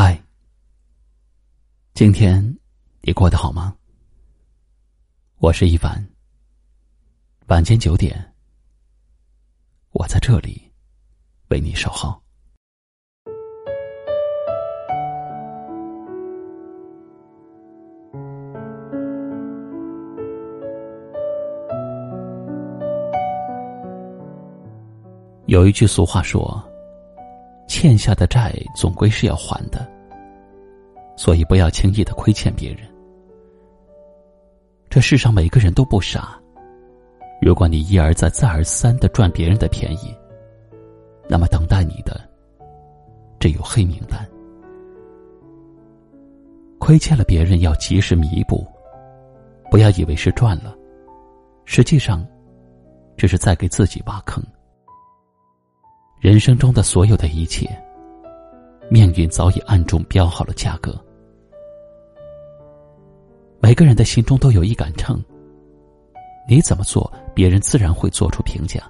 嗨，今天你过得好吗？我是一凡。晚间九点，我在这里为你守候。有一句俗话说。欠下的债总归是要还的，所以不要轻易的亏欠别人。这世上每个人都不傻，如果你一而再、再而三的赚别人的便宜，那么等待你的只有黑名单。亏欠了别人要及时弥补，不要以为是赚了，实际上这是在给自己挖坑。人生中的所有的一切，命运早已暗中标好了价格。每个人的心中都有一杆秤，你怎么做，别人自然会做出评价。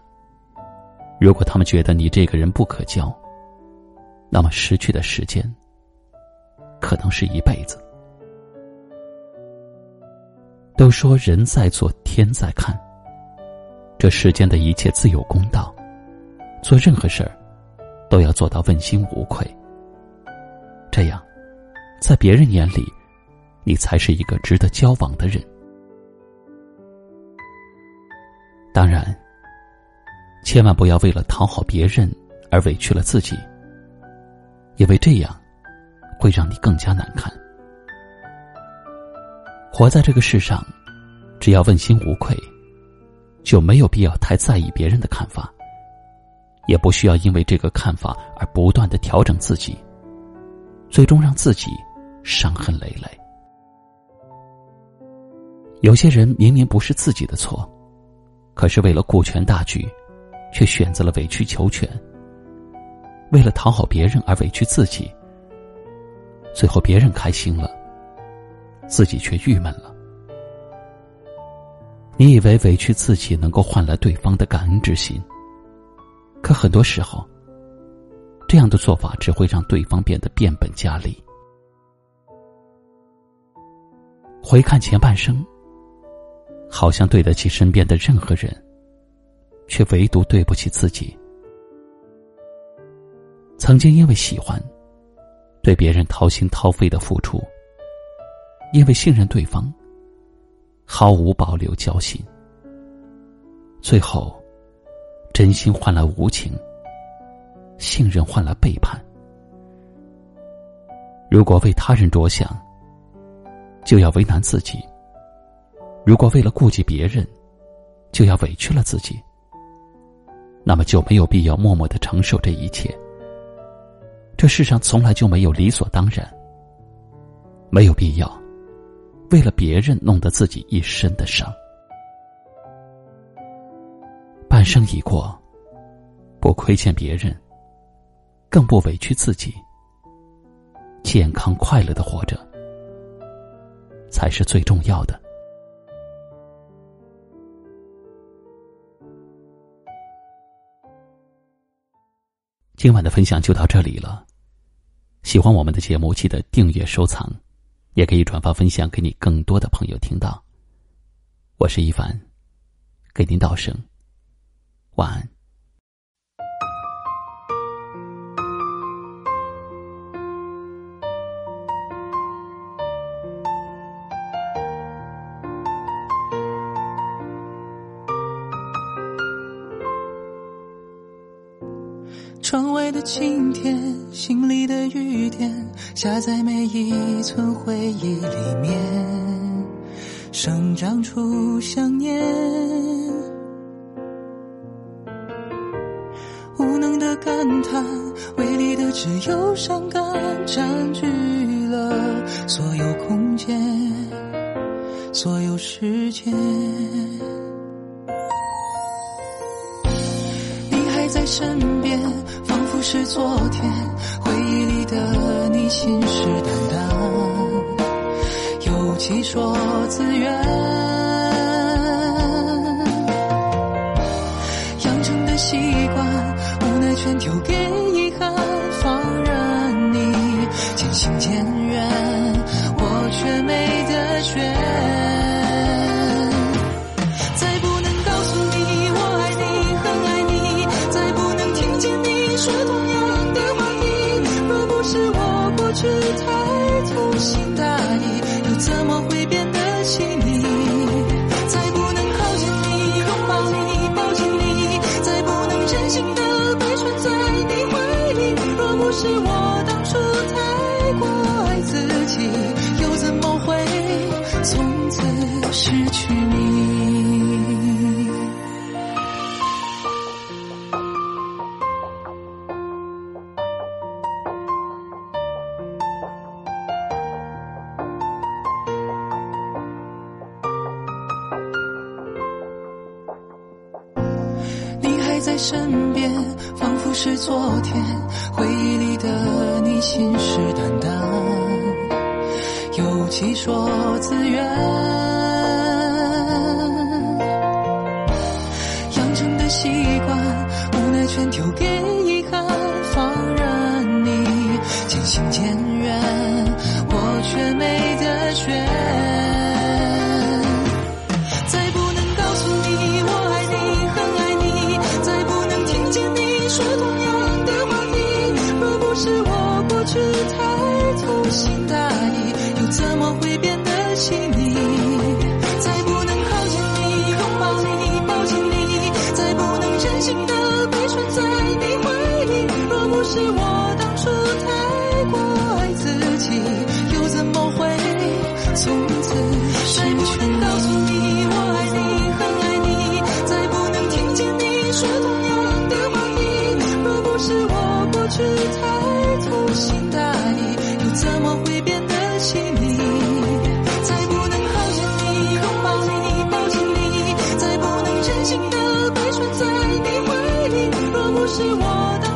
如果他们觉得你这个人不可交，那么失去的时间可能是一辈子。都说人在做，天在看，这世间的一切自有公道。做任何事儿，都要做到问心无愧。这样，在别人眼里，你才是一个值得交往的人。当然，千万不要为了讨好别人而委屈了自己，因为这样会让你更加难堪。活在这个世上，只要问心无愧，就没有必要太在意别人的看法。也不需要因为这个看法而不断的调整自己，最终让自己伤痕累累。有些人明明不是自己的错，可是为了顾全大局，却选择了委曲求全。为了讨好别人而委屈自己，最后别人开心了，自己却郁闷了。你以为委屈自己能够换来对方的感恩之心？可很多时候，这样的做法只会让对方变得变本加厉。回看前半生，好像对得起身边的任何人，却唯独对不起自己。曾经因为喜欢，对别人掏心掏肺的付出；因为信任对方，毫无保留交心，最后。真心换来无情，信任换来背叛。如果为他人着想，就要为难自己；如果为了顾及别人，就要委屈了自己。那么就没有必要默默的承受这一切。这世上从来就没有理所当然，没有必要为了别人弄得自己一身的伤。半生已过，不亏欠别人，更不委屈自己，健康快乐的活着，才是最重要的。今晚的分享就到这里了，喜欢我们的节目，记得订阅收藏，也可以转发分享给你更多的朋友听到。我是一凡，给您道声。晚安。窗外的晴天，心里的雨点，下在每一寸回忆里面，生长出想念。感叹，唯利的只有伤感，占据了所有空间，所有时间。你还在身边，仿佛是昨天，回忆里的你信誓旦旦，有几说自愿。留，给遗憾，放任你。渐行渐远，我却没得选。再不能告诉你我爱你，很爱你，再不能听见你说同样的话语。若不是我过去太粗心大意，又怎么会变得细腻？当初太过爱自己，又怎么会从此失去你？你还在身边，仿佛是昨天。信誓旦旦，有气说自愿。养成的习惯，无奈全丢给遗憾，放任你渐行渐远，我却没得选。再不能告诉你我爱你，很爱你，再不能听见你说同样的话题。若不是我过去太粗心大意，又怎么会变得细腻？再不能靠近你，拥抱你，抱紧你，再不能真心的被存在你怀里。若不是我当初太过爱自己，又怎么会从此是我的